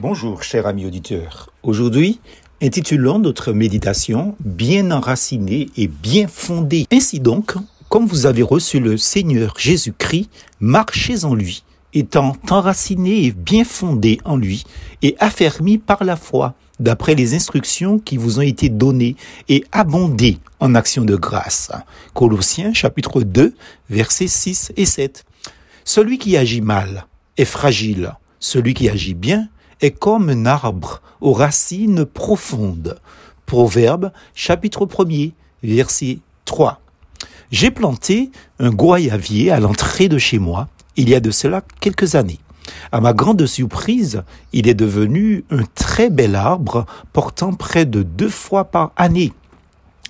Bonjour, cher ami auditeur. Aujourd'hui, intitulons notre méditation Bien enracinée et bien fondée. Ainsi donc, comme vous avez reçu le Seigneur Jésus-Christ, marchez en lui, étant enraciné et bien fondé en lui, et affermi par la foi, d'après les instructions qui vous ont été données, et abondé en actions de grâce. Colossiens chapitre 2, versets 6 et 7. Celui qui agit mal est fragile. Celui qui agit bien est comme un arbre aux racines profondes. Proverbe chapitre 1er, verset 3. J'ai planté un goyavier à l'entrée de chez moi il y a de cela quelques années. À ma grande surprise, il est devenu un très bel arbre portant près de deux fois par année.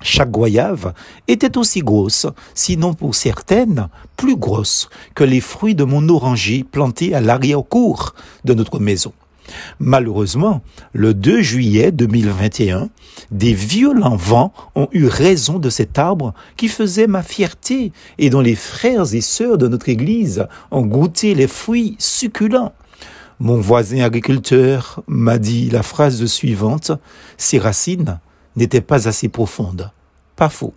Chaque goyave était aussi grosse, sinon pour certaines plus grosse que les fruits de mon oranger planté à l'arrière-cour de notre maison. Malheureusement, le 2 juillet 2021, des violents vents ont eu raison de cet arbre qui faisait ma fierté et dont les frères et sœurs de notre Église ont goûté les fruits succulents. Mon voisin agriculteur m'a dit la phrase suivante, Ces racines n'étaient pas assez profondes. Pas faux.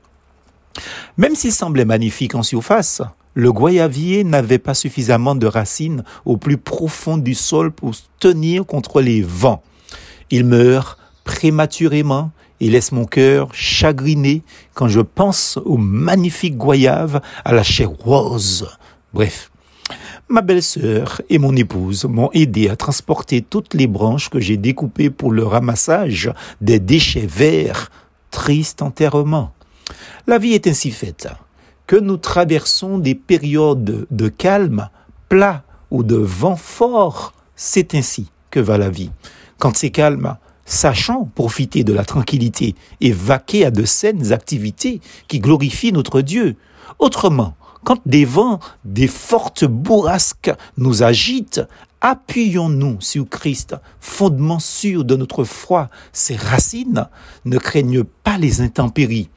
Même s'il semblait magnifique en surface, le goyavier n'avait pas suffisamment de racines au plus profond du sol pour tenir contre les vents. Il meurt prématurément et laisse mon cœur chagriné quand je pense aux magnifiques goyaves à la chair rose. Bref, ma belle-sœur et mon épouse m'ont aidé à transporter toutes les branches que j'ai découpées pour le ramassage des déchets verts. Triste enterrement. La vie est ainsi faite que nous traversons des périodes de calme, plat ou de vent fort, c'est ainsi que va la vie. Quand c'est calme, sachant profiter de la tranquillité et vaquer à de saines activités qui glorifient notre Dieu. Autrement, quand des vents, des fortes bourrasques nous agitent, appuyons-nous sur Christ, fondement sûr de notre foi. Ses racines ne craignent pas les intempéries.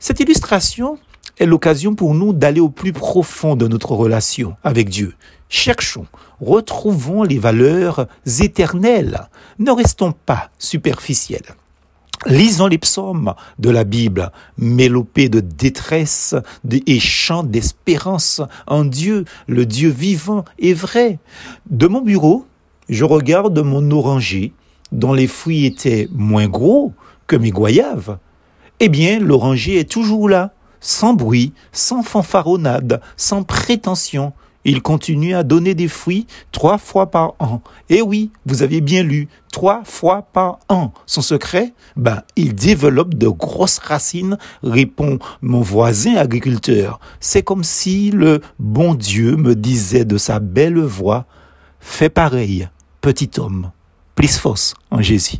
Cette illustration est l'occasion pour nous d'aller au plus profond de notre relation avec Dieu. Cherchons, retrouvons les valeurs éternelles. Ne restons pas superficiels. Lisons les psaumes de la Bible, mélopées de détresse et chants d'espérance en Dieu, le Dieu vivant et vrai. De mon bureau, je regarde mon oranger, dont les fruits étaient moins gros que mes goyaves. Eh bien, l'oranger est toujours là, sans bruit, sans fanfaronnade, sans prétention. Il continue à donner des fruits trois fois par an. Eh oui, vous avez bien lu, trois fois par an. Son secret? Ben, il développe de grosses racines, répond mon voisin agriculteur. C'est comme si le bon Dieu me disait de sa belle voix, fais pareil, petit homme. Plus force en Jésus.